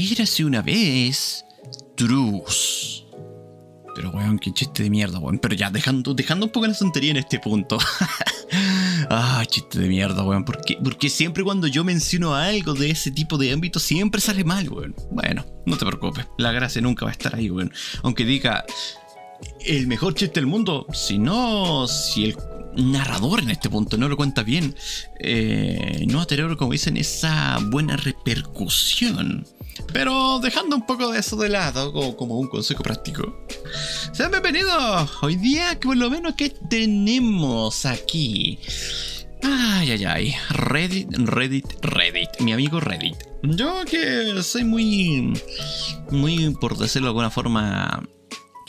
Érase una vez. Trus. Pero weón, qué chiste de mierda, weón. Pero ya, dejando, dejando un poco la tontería en este punto. ah, chiste de mierda, weón. Porque, porque siempre cuando yo menciono algo de ese tipo de ámbito, siempre sale mal, weón. Bueno, no te preocupes. La gracia nunca va a estar ahí, weón. Aunque diga el mejor chiste del mundo, si no, si el narrador en este punto no lo cuenta bien, eh, no va a tener, como dicen, esa buena repercusión. Pero dejando un poco de eso de lado, como, un consejo práctico. Sean bienvenidos. Hoy día, por lo menos, ¿qué tenemos aquí? Ay, ay, ay. Reddit, Reddit, Reddit. Mi amigo Reddit. Yo que soy muy, muy, por decirlo de alguna forma,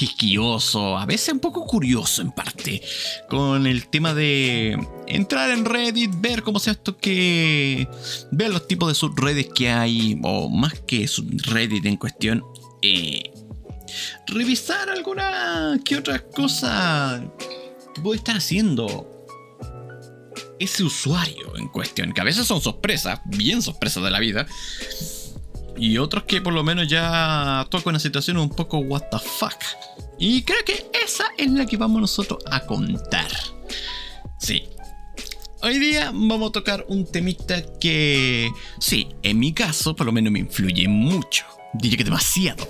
quisquioso, a veces un poco curioso en parte, con el tema de entrar en Reddit, ver cómo sea esto que... ver los tipos de subreddits que hay, o más que subreddit en cuestión, eh, revisar alguna que otra cosa que puede estar haciendo ese usuario en cuestión, que a veces son sorpresas, bien sorpresas de la vida, y otros que por lo menos ya tocan una situación un poco what the fuck. Y creo que esa es la que vamos nosotros a contar. Sí. Hoy día vamos a tocar un temita que, sí, en mi caso por lo menos me influye mucho. Diría que demasiado.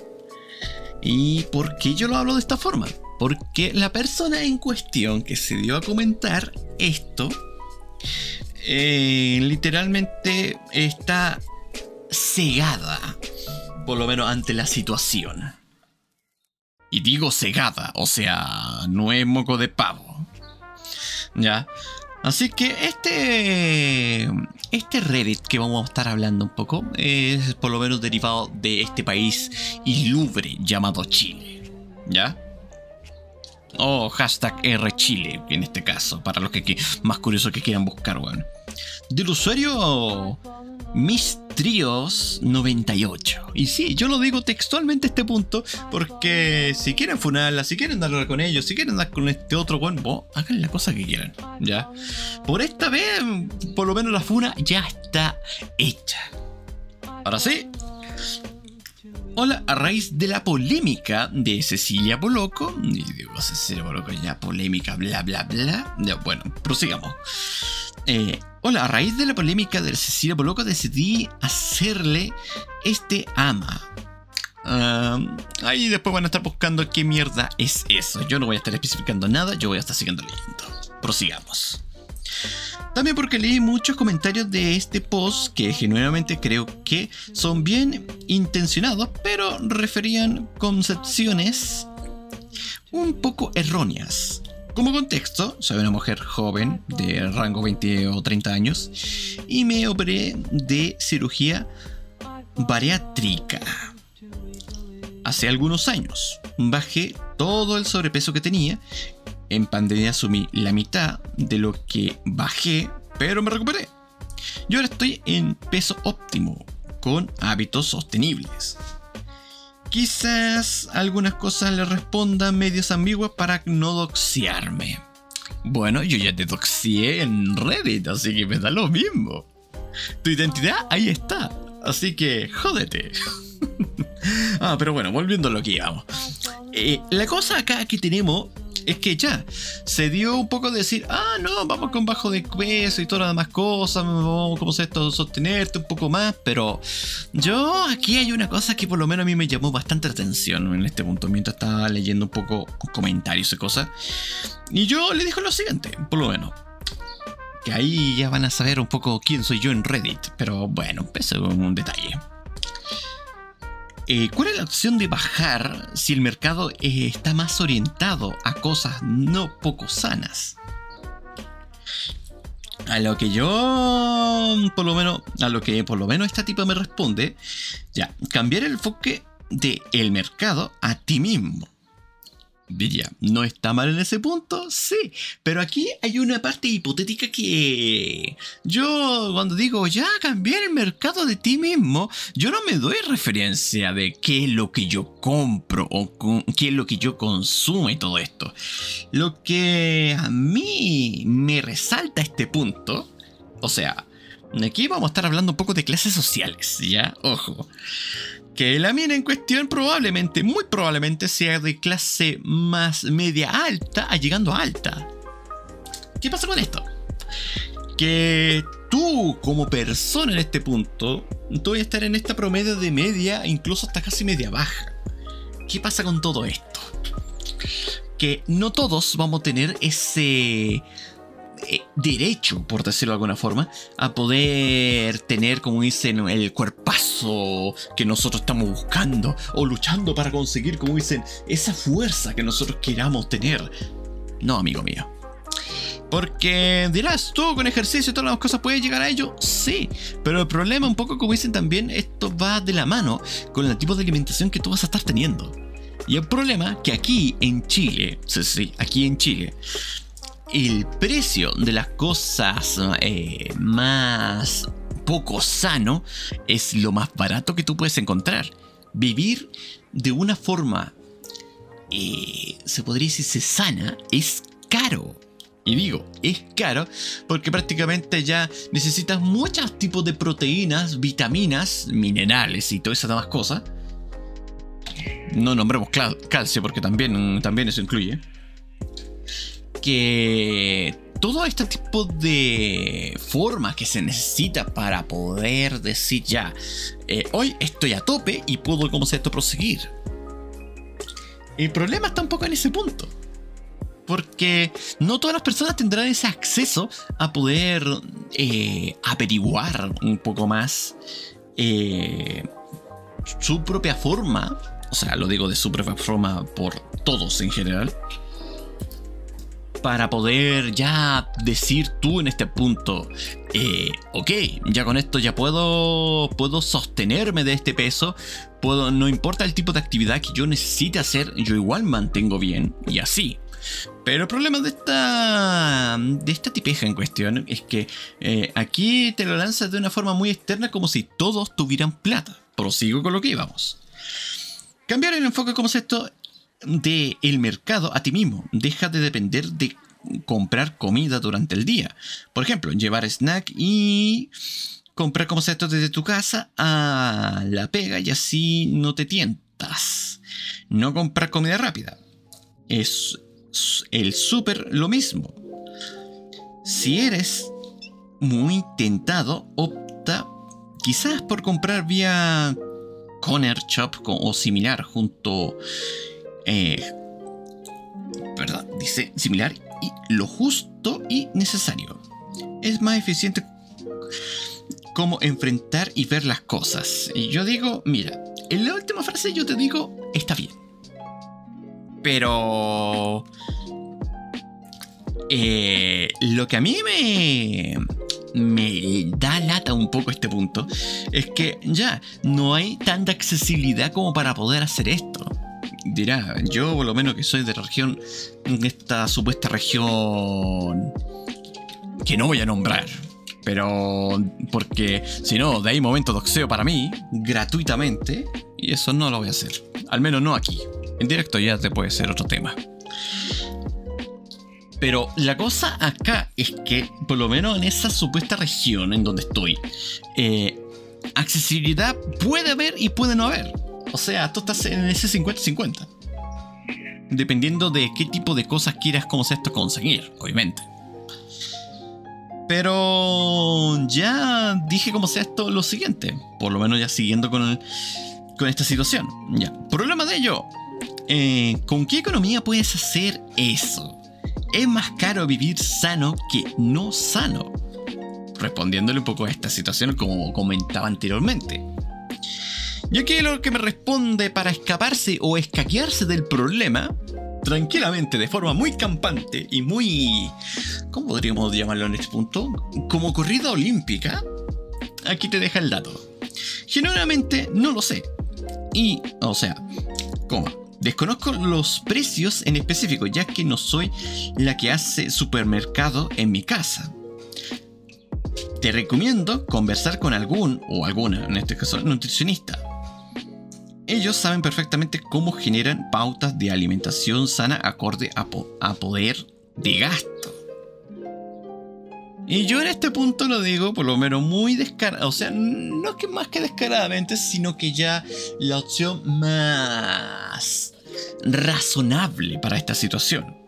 ¿Y por qué yo lo hablo de esta forma? Porque la persona en cuestión que se dio a comentar esto, eh, literalmente está cegada, por lo menos ante la situación. Y digo cegada, o sea, no es moco de pavo. ¿Ya? Así que este, este Reddit que vamos a estar hablando un poco es por lo menos derivado de este país ilubre llamado Chile. ¿Ya? O hashtag RChile en este caso, para los que, más curiosos que quieran buscar, bueno. Del usuario Mistrios98. Y sí, yo lo digo textualmente este punto, porque si quieren funarla, si quieren darle con ellos, si quieren dar con este otro, bueno, vos hagan la cosa que quieran, ¿ya? Por esta vez, por lo menos la funa ya está hecha. Ahora sí. Hola, a raíz de la polémica de Cecilia Boloco, y digo Cecilia Boloco ya polémica, bla bla bla, ya, bueno, prosigamos. Eh, hola, a raíz de la polémica del Cecilia Boloco decidí hacerle este ama. ahí después van a estar buscando qué mierda es eso. Yo no voy a estar especificando nada, yo voy a estar siguiendo leyendo. Prosigamos. También porque leí muchos comentarios de este post que genuinamente creo que son bien intencionados, pero referían concepciones un poco erróneas como contexto, soy una mujer joven de rango 20 o 30 años y me operé de cirugía bariátrica. Hace algunos años bajé todo el sobrepeso que tenía. En pandemia asumí la mitad de lo que bajé, pero me recuperé. Y ahora estoy en peso óptimo, con hábitos sostenibles. Quizás algunas cosas le respondan medios ambiguas para no doxiarme. Bueno, yo ya te doxié en Reddit, así que me da lo mismo. Tu identidad ahí está, así que jódete. ah, pero bueno, volviendo a lo que íbamos. Eh, la cosa acá que tenemos es que ya se dio un poco de decir, ah, no, vamos con bajo de peso y todas las demás cosas, vamos, ¿cómo se esto? Sostenerte un poco más, pero yo aquí hay una cosa que por lo menos a mí me llamó bastante atención en este punto, mientras estaba leyendo un poco comentarios y cosas. Y yo le dijo lo siguiente, por lo menos. Que ahí ya van a saber un poco quién soy yo en Reddit, pero bueno, eso es un detalle. Eh, ¿Cuál es la opción de bajar si el mercado eh, está más orientado a cosas no poco sanas? A lo que yo, por lo menos, a lo que por lo menos esta tipa me responde, ya, cambiar el enfoque del el mercado a ti mismo ¿no está mal en ese punto? Sí, pero aquí hay una parte hipotética que yo cuando digo ya cambiar el mercado de ti mismo, yo no me doy referencia de qué es lo que yo compro o qué es lo que yo consumo y todo esto. Lo que a mí me resalta este punto, o sea, aquí vamos a estar hablando un poco de clases sociales, ¿ya? Ojo. Que la mina en cuestión probablemente, muy probablemente sea de clase más media alta a llegando a alta. ¿Qué pasa con esto? Que tú como persona en este punto, tú vas a estar en esta promedio de media, incluso hasta casi media baja. ¿Qué pasa con todo esto? Que no todos vamos a tener ese eh, derecho, por decirlo de alguna forma, a poder tener, como dicen, el cuerpazo que nosotros estamos buscando o luchando para conseguir, como dicen, esa fuerza que nosotros queramos tener. No, amigo mío. Porque dirás, tú con ejercicio y todas las cosas puedes llegar a ello, sí. Pero el problema, un poco como dicen también, esto va de la mano con el tipo de alimentación que tú vas a estar teniendo. Y el problema que aquí en Chile, sí, sí, aquí en Chile, el precio de las cosas eh, más poco sano es lo más barato que tú puedes encontrar. Vivir de una forma, eh, se podría decir, sana, es caro. Y digo, es caro porque prácticamente ya necesitas muchos tipos de proteínas, vitaminas, minerales y todas esas demás cosas. No nombremos calcio porque también, también eso incluye que todo este tipo de formas que se necesita para poder decir ya, eh, hoy estoy a tope y puedo, como esto, proseguir. El problema está un poco en ese punto. Porque no todas las personas tendrán ese acceso a poder eh, averiguar un poco más eh, su propia forma. O sea, lo digo de su propia forma por todos en general para poder ya decir tú en este punto, eh, ok, ya con esto ya puedo, puedo sostenerme de este peso, puedo, no importa el tipo de actividad que yo necesite hacer, yo igual mantengo bien y así. Pero el problema de esta, de esta tipeja en cuestión es que eh, aquí te lo lanzas de una forma muy externa como si todos tuvieran plata. Prosigo con lo que íbamos. Cambiar el enfoque como esto del el mercado a ti mismo. Deja de depender de comprar comida durante el día. Por ejemplo, llevar snack y comprar esto desde tu casa a la pega y así no te tientas. No comprar comida rápida. Es el súper lo mismo. Si eres muy tentado, opta quizás por comprar vía Conner Shop o similar junto eh, ¿verdad? Dice similar y lo justo y necesario. Es más eficiente como enfrentar y ver las cosas. Y yo digo, mira, en la última frase yo te digo, está bien. Pero... Eh, lo que a mí me, me da lata un poco este punto es que ya no hay tanta accesibilidad como para poder hacer esto dirá, yo por lo menos que soy de la región, esta supuesta región que no voy a nombrar, pero porque si no, de ahí momento doxeo para mí, gratuitamente, y eso no lo voy a hacer, al menos no aquí. En directo ya te puede ser otro tema. Pero la cosa acá es que, por lo menos en esa supuesta región en donde estoy, eh, accesibilidad puede haber y puede no haber. O sea, tú estás en ese 50-50. Dependiendo de qué tipo de cosas quieras como esto conseguir, obviamente. Pero ya dije como sea esto lo siguiente. Por lo menos ya siguiendo con, con esta situación. Ya. Problema de ello. Eh, ¿Con qué economía puedes hacer eso? Es más caro vivir sano que no sano. Respondiéndole un poco a esta situación como comentaba anteriormente. Y aquí lo que me responde para escaparse o escaquearse del problema, tranquilamente, de forma muy campante y muy... ¿Cómo podríamos llamarlo en este punto? Como corrida olímpica. Aquí te deja el dato. Generalmente no lo sé. Y, o sea, coma. Desconozco los precios en específico, ya que no soy la que hace supermercado en mi casa. Te recomiendo conversar con algún o alguna, en este caso, nutricionista ellos saben perfectamente cómo generan pautas de alimentación sana acorde a, poder de gasto. Y yo en este punto lo digo por lo menos muy descarado, o sea, no que más que descaradamente, sino que ya la opción más razonable para esta situación.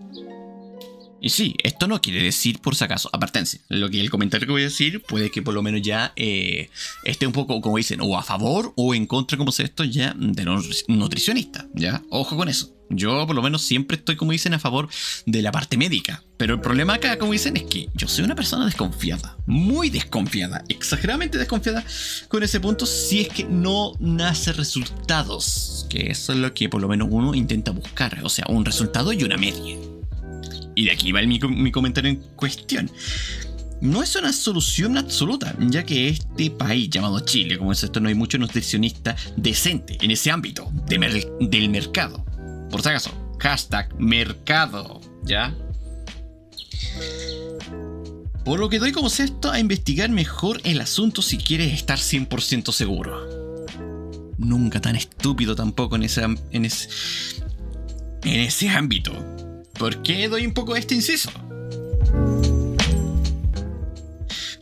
Y sí, esto no quiere decir, por si acaso, apartense. Lo que el comentario que voy a decir puede que por lo menos ya eh, esté un poco, como dicen, o a favor o en contra, como se esto, ya de los nutricionistas. ¿Ya? Ojo con eso. Yo por lo menos siempre estoy, como dicen, a favor de la parte médica. Pero el problema acá, como dicen, es que yo soy una persona desconfiada. Muy desconfiada. Exageradamente desconfiada con ese punto si es que no nace resultados. Que eso es lo que por lo menos uno intenta buscar. O sea, un resultado y una media. Y de aquí va mi, mi comentario en cuestión no es una solución absoluta, ya que este país llamado Chile, como es esto, no hay mucho nutricionista decente en ese ámbito del mercado. Por si acaso, hashtag mercado, ¿ya? Por lo que doy como sexto a investigar mejor el asunto si quieres estar 100% seguro. Nunca tan estúpido tampoco en ese, en ese, en ese ámbito. ¿Por qué doy un poco este inciso?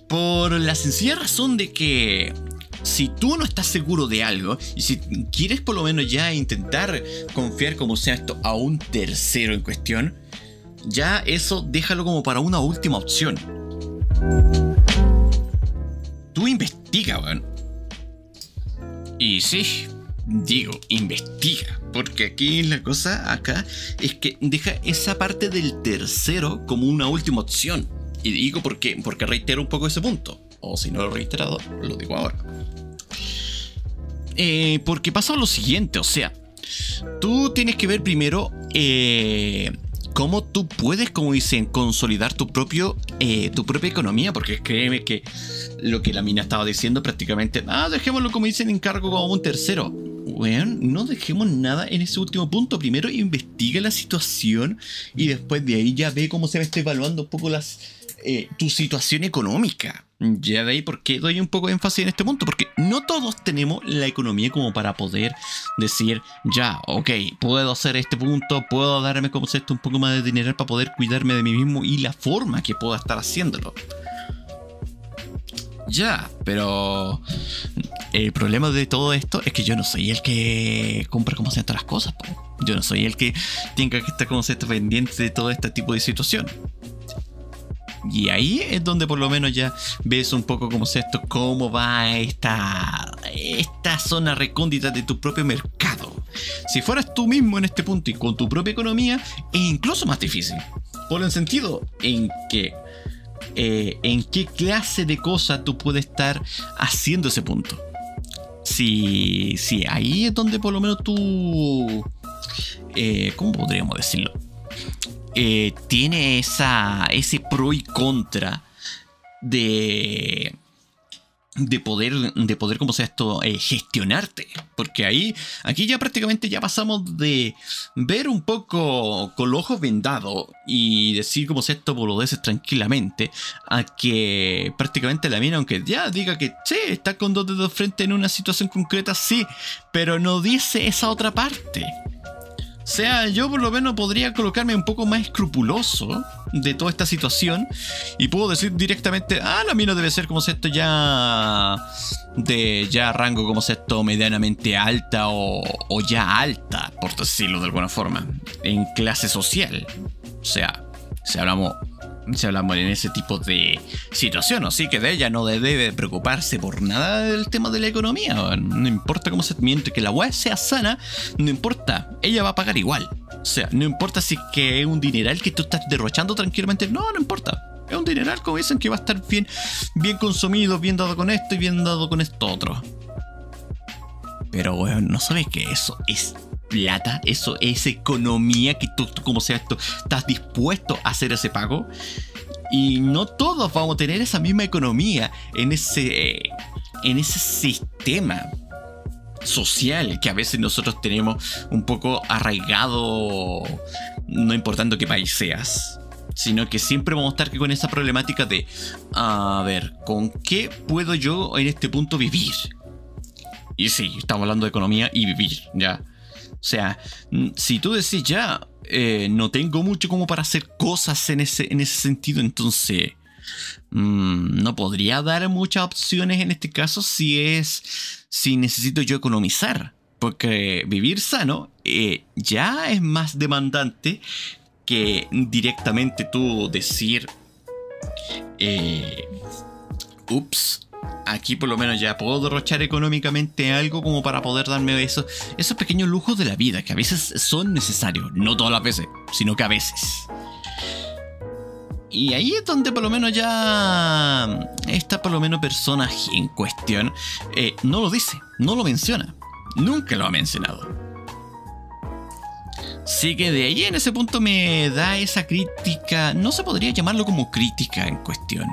Por la sencilla razón de que si tú no estás seguro de algo y si quieres por lo menos ya intentar confiar como sea esto a un tercero en cuestión, ya eso déjalo como para una última opción. Tú investiga, weón. Y sí, digo, investiga. Porque aquí la cosa acá es que deja esa parte del tercero como una última opción. Y digo por qué, porque reitero un poco ese punto. O si no lo he reiterado, lo digo ahora. Eh, porque pasa lo siguiente, o sea, tú tienes que ver primero eh, cómo tú puedes, como dicen, consolidar tu, propio, eh, tu propia economía, porque créeme que lo que la mina estaba diciendo prácticamente, ah, dejémoslo como dicen en cargo como un tercero bueno, no dejemos nada en ese último punto. Primero investiga la situación y después de ahí ya ve cómo se va a evaluando un poco las, eh, tu situación económica. Ya de ahí porque doy un poco de énfasis en este punto, porque no todos tenemos la economía como para poder decir, ya, ok, puedo hacer este punto, puedo darme como esto un poco más de dinero para poder cuidarme de mí mismo y la forma que pueda estar haciéndolo. Ya, pero el problema de todo esto es que yo no soy el que compra como todas las cosas. Yo no soy el que tenga que estar como se pendiente de todo este tipo de situación. Y ahí es donde por lo menos ya ves un poco esto, cómo va esta, esta zona recóndita de tu propio mercado. Si fueras tú mismo en este punto y con tu propia economía, es incluso más difícil. Por el sentido en que eh, en qué clase de cosa tú puedes estar haciendo ese punto. Si, si ahí es donde por lo menos tú... Eh, ¿Cómo podríamos decirlo? Eh, tiene esa, ese pro y contra de de poder, de poder, como sea esto, eh, gestionarte. Porque ahí, aquí ya prácticamente ya pasamos de ver un poco con los ojos vendados y decir como sea esto boludeces tranquilamente, a que prácticamente la mina, aunque ya diga que sí, está con dos dedos frente en una situación concreta, sí, pero no dice esa otra parte. O sea, yo por lo menos podría colocarme un poco más escrupuloso de toda esta situación y puedo decir directamente, ah, la mina debe ser como esto ya de ya rango como esto medianamente alta o, o ya alta, por decirlo de alguna forma, en clase social. O sea, si hablamos si hablamos en ese tipo de situación, así que de ella no debe preocuparse por nada del tema de la economía. No importa cómo se miente que la web sea sana, no importa, ella va a pagar igual. O sea, no importa si es que es un dineral que tú estás derrochando tranquilamente, no, no importa. Es un dineral, como dicen, que va a estar bien, bien consumido, bien dado con esto y bien dado con esto otro. Pero, weón, ¿no sabes que eso es plata, eso es economía que tú, como sea esto, estás dispuesto a hacer ese pago. Y no todos vamos a tener esa misma economía en ese, en ese sistema social que a veces nosotros tenemos un poco arraigado, no importando qué país seas. Sino que siempre vamos a estar con esa problemática de, a ver, ¿con qué puedo yo en este punto vivir? Y sí, estamos hablando de economía y vivir, ¿ya? O sea, si tú decís ya, eh, no tengo mucho como para hacer cosas en ese, en ese sentido, entonces mm, no podría dar muchas opciones en este caso si es si necesito yo economizar. Porque vivir sano eh, ya es más demandante que directamente tú decir, eh, ups, aquí por lo menos ya puedo derrochar económicamente algo como para poder darme esos, esos pequeños lujos de la vida que a veces son necesarios, no todas las veces, sino que a veces. Y ahí es donde por lo menos ya esta por lo menos persona en cuestión eh, no lo dice, no lo menciona. Nunca lo ha mencionado. Así que de ahí en ese punto me da esa crítica, no se podría llamarlo como crítica en cuestión,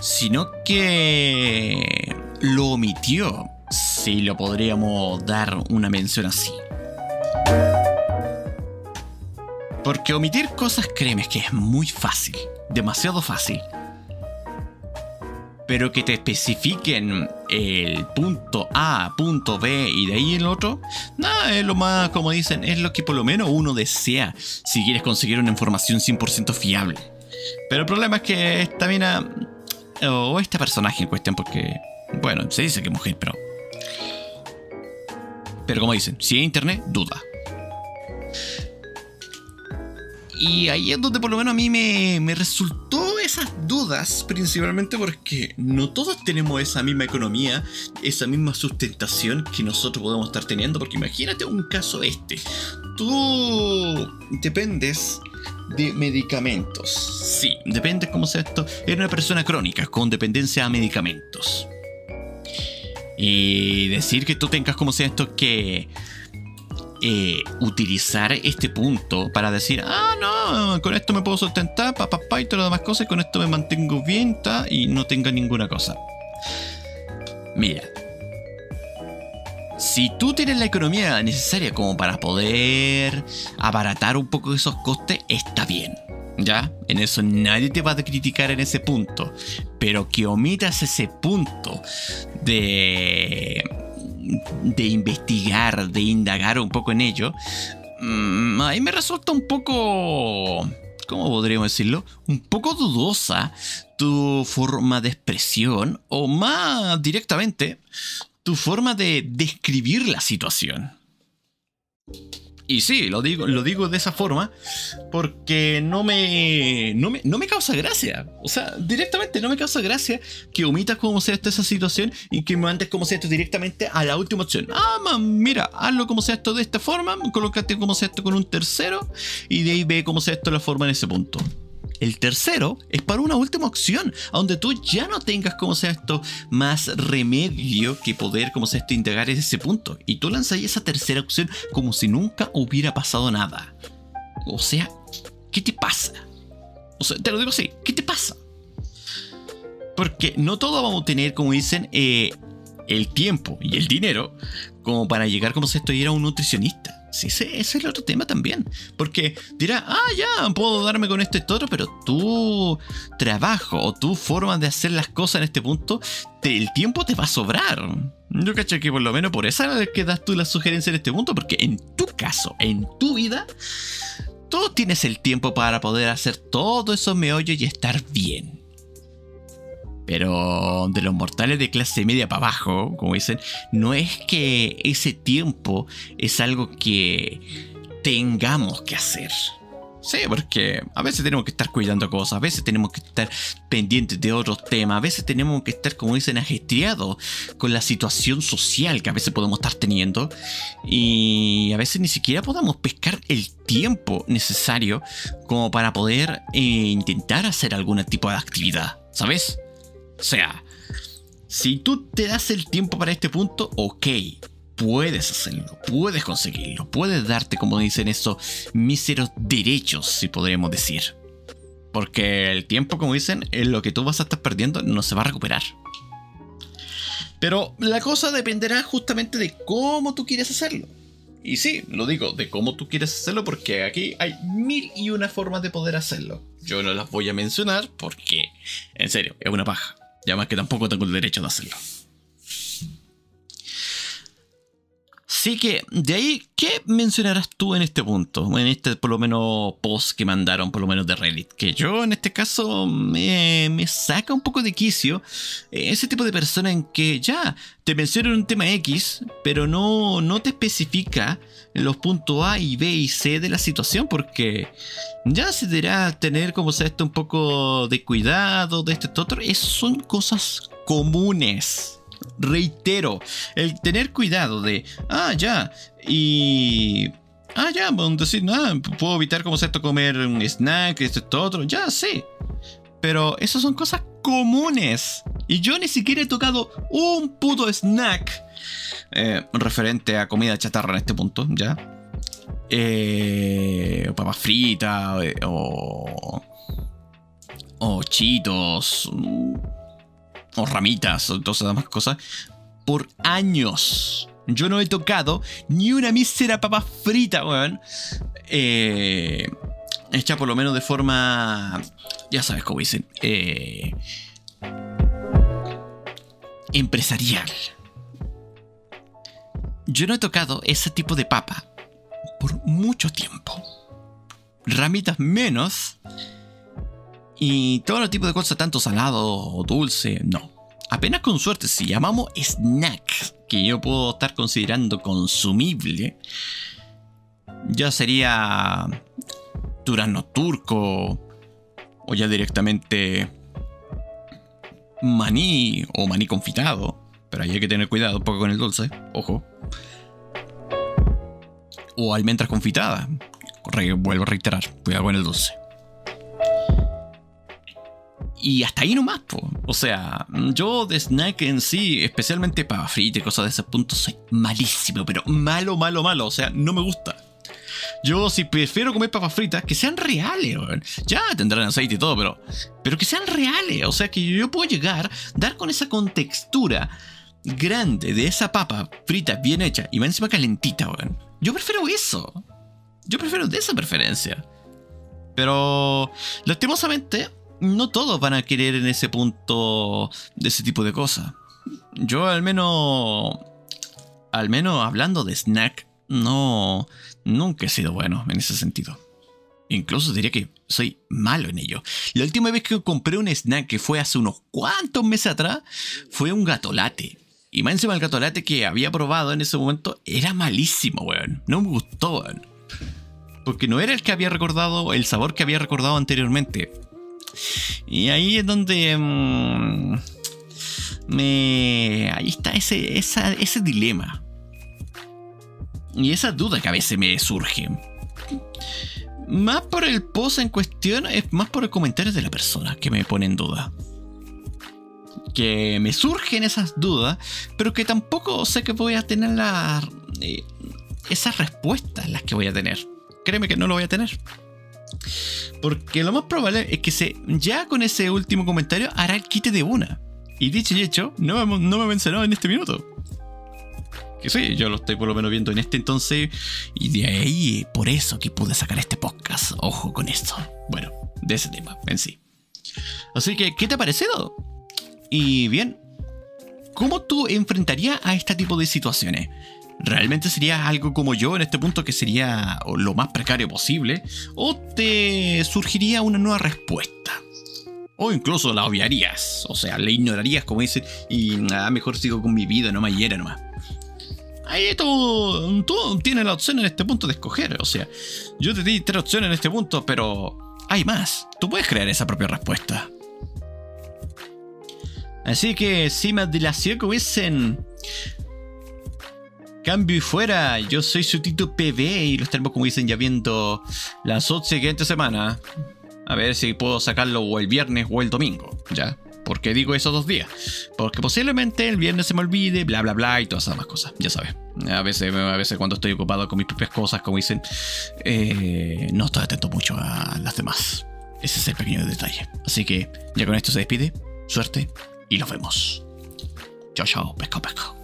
sino que lo omitió, si lo podríamos dar una mención así. Porque omitir cosas, créeme, que es muy fácil, demasiado fácil. Pero que te especifiquen el punto A, punto B y de ahí el otro, nada, es lo más, como dicen, es lo que por lo menos uno desea si quieres conseguir una información 100% fiable. Pero el problema es que esta mina, o este personaje en cuestión, porque, bueno, se dice que es mujer, pero... Pero como dicen, si hay internet, duda. Y ahí es donde por lo menos a mí me, resultó esas dudas, principalmente porque no todos tenemos esa misma economía, esa misma sustentación que nosotros podemos estar teniendo, porque imagínate un caso este. Tú dependes de medicamentos. Sí, dependes como sea esto. Eres una persona crónica con dependencia a medicamentos. Y decir que tú tengas como sea esto que eh, utilizar este punto para decir, ah, no, con esto me puedo sustentar, papá, papá y todas las demás cosas, y con esto me mantengo bien y no tenga ninguna cosa. Mira, si tú tienes la economía necesaria como para poder abaratar un poco esos costes, está bien. ¿Ya? En eso nadie te va a criticar en ese punto. Pero que omitas ese punto de de investigar, de indagar un poco en ello, mm, ahí me resulta un poco... ¿Cómo podríamos decirlo? Un poco dudosa tu forma de expresión o más directamente tu forma de describir la situación. Y sí, lo digo, lo digo de esa forma porque no me, no me, causa gracia. O sea, directamente no me causa gracia que omitas como sea esta esa situación y que me mandes como sea esto directamente a la última opción. Ah, mira, hazlo como sea esto de esta forma, colócate como sea esto con un tercero y de ahí ve cómo sea esto la forma en ese punto. El tercero es para una última opción, donde tú ya no tengas como sea esto más remedio que poder como sea esto indagar en ese punto. Y tú lanzas esa tercera opción como si nunca hubiera pasado nada. O sea, ¿qué te pasa? O sea, te lo digo así, ¿qué te pasa? Porque no todos vamos a tener, como dicen, eh, el tiempo y el dinero como para llegar como si esto a un nutricionista. Sí, ese es el otro tema también. Porque dirá, ah, ya, puedo darme con esto y todo, pero tu trabajo o tu forma de hacer las cosas en este punto, el tiempo te va a sobrar. Yo cacho que por lo menos por esa que das tú la sugerencia en este punto, porque en tu caso, en tu vida, tú tienes el tiempo para poder hacer todo esos meollos y estar bien. Pero de los mortales de clase media para abajo, como dicen, no es que ese tiempo es algo que tengamos que hacer. Sí, porque a veces tenemos que estar cuidando cosas, a veces tenemos que estar pendientes de otros temas, a veces tenemos que estar, como dicen, ajetreados con la situación social que a veces podemos estar teniendo y a veces ni siquiera podemos pescar el tiempo necesario como para poder eh, intentar hacer algún tipo de actividad, ¿sabes? O sea, si tú te das el tiempo para este punto, ok, puedes hacerlo, puedes conseguirlo, puedes darte, como dicen esos míseros derechos, si podríamos decir. Porque el tiempo, como dicen, es lo que tú vas a estar perdiendo, no se va a recuperar. Pero la cosa dependerá justamente de cómo tú quieres hacerlo. Y sí, lo digo, de cómo tú quieres hacerlo, porque aquí hay mil y una formas de poder hacerlo. Yo no las voy a mencionar porque, en serio, es una paja. Ya más que tampoco tengo el derecho de hacerlo. Así que, de ahí, ¿qué mencionarás tú en este punto? En este, por lo menos, post que mandaron, por lo menos de Reddit. Que yo, en este caso, me, me saca un poco de quicio ese tipo de persona en que ya te mencionan un tema X, pero no, no te especifica los puntos A y B y C de la situación, porque ya se deberá tener como sea esto un poco de cuidado, de esto, otro. Eso son cosas comunes reitero, el tener cuidado de, ah, ya, y... Ah, ya, decir, ah, puedo evitar como esto comer un snack, esto, esto, otro, ya, sí. Pero esas son cosas comunes. Y yo ni siquiera he tocado un puto snack eh, referente a comida chatarra en este punto, ¿ya? Eh, papas fritas eh, o, o chitos o ramitas o todas esas demás cosas, por años. Yo no he tocado ni una mísera papa frita, weón. Eh, hecha por lo menos de forma. Ya sabes cómo dicen. Eh, empresarial. Yo no he tocado ese tipo de papa por mucho tiempo. Ramitas menos. Y todo tipo de cosas, tanto salado o dulce, no. Apenas con suerte, si llamamos snack, que yo puedo estar considerando consumible, ya sería durano turco, o ya directamente maní o maní confitado. Pero ahí hay que tener cuidado un poco con el dulce, ojo. O almendras confitadas. Vuelvo a reiterar, cuidado con el dulce. Y hasta ahí nomás, po. O sea, yo de snack en sí, especialmente para frita y cosas de ese punto, soy malísimo, pero malo, malo, malo. O sea, no me gusta. Yo si prefiero comer papas fritas, que sean reales, Ya tendrán aceite y todo, pero, pero que sean reales. O sea, que yo puedo llegar, dar con esa contextura grande de esa papa frita bien hecha y más encima calentita, weón. Yo prefiero eso. Yo prefiero de esa preferencia. Pero, lastimosamente, no todos van a querer en ese punto de ese tipo de cosas. Yo al menos, al menos hablando de snack, no, nunca he sido bueno en ese sentido. Incluso diría que soy malo en ello. La última vez que compré un snack, que fue hace unos cuantos meses atrás, fue un gatolate. Y más encima el gatolate que había probado en ese momento era malísimo, weón. No me gustó, weón. Porque no era el que había recordado, el sabor que había recordado anteriormente. Y ahí es donde... Mm, me... Ahí está ese, ese dilema. Y esa duda que a veces me surge. Más por el post en cuestión, es más por el comentario de la persona que me pone en duda. Que me surgen esas dudas, pero que tampoco sé que voy a tener la, eh, esas respuestas las que voy a tener. Créeme que no lo voy a tener. Porque lo más probable es que se, ya con ese último comentario hará el quite de una. Y dicho y hecho, no me, no me en este minuto. Que sí, yo lo estoy por lo menos viendo en este entonces. Y de ahí, por eso que pude sacar este podcast. Ojo con esto. Bueno, de ese tema en sí. Así que, ¿qué te ha parecido? Y bien, ¿cómo tú enfrentarías a este tipo de situaciones? ¿Realmente sería algo como yo en este punto que sería lo más precario posible? ¿O te surgiría una nueva respuesta? O incluso la obviarías, o sea, le ignorarías como dicen y ah, mejor sigo con mi vida, no me hiera nomás. Ahí tú, tú tienes la opción en este punto de escoger, o sea, yo te di tres opciones en este punto, pero hay más, tú puedes crear esa propia respuesta. Así que, si más dilación que hubiesen Cambio y fuera, yo soy su Tito PB y los tenemos como dicen ya viendo 11 siguiente semana. A ver si puedo sacarlo o el viernes o el domingo, ¿ya? ¿Por qué digo esos dos días? Porque posiblemente el viernes se me olvide, bla bla bla y todas esas demás cosas, ya sabes. A veces, cuando estoy ocupado con mis propias cosas, como dicen, eh, no estoy atento mucho a las demás. Ese es el pequeño detalle. Así que ya con esto se despide. Suerte y nos vemos. Chao, chao, pesco, pesco.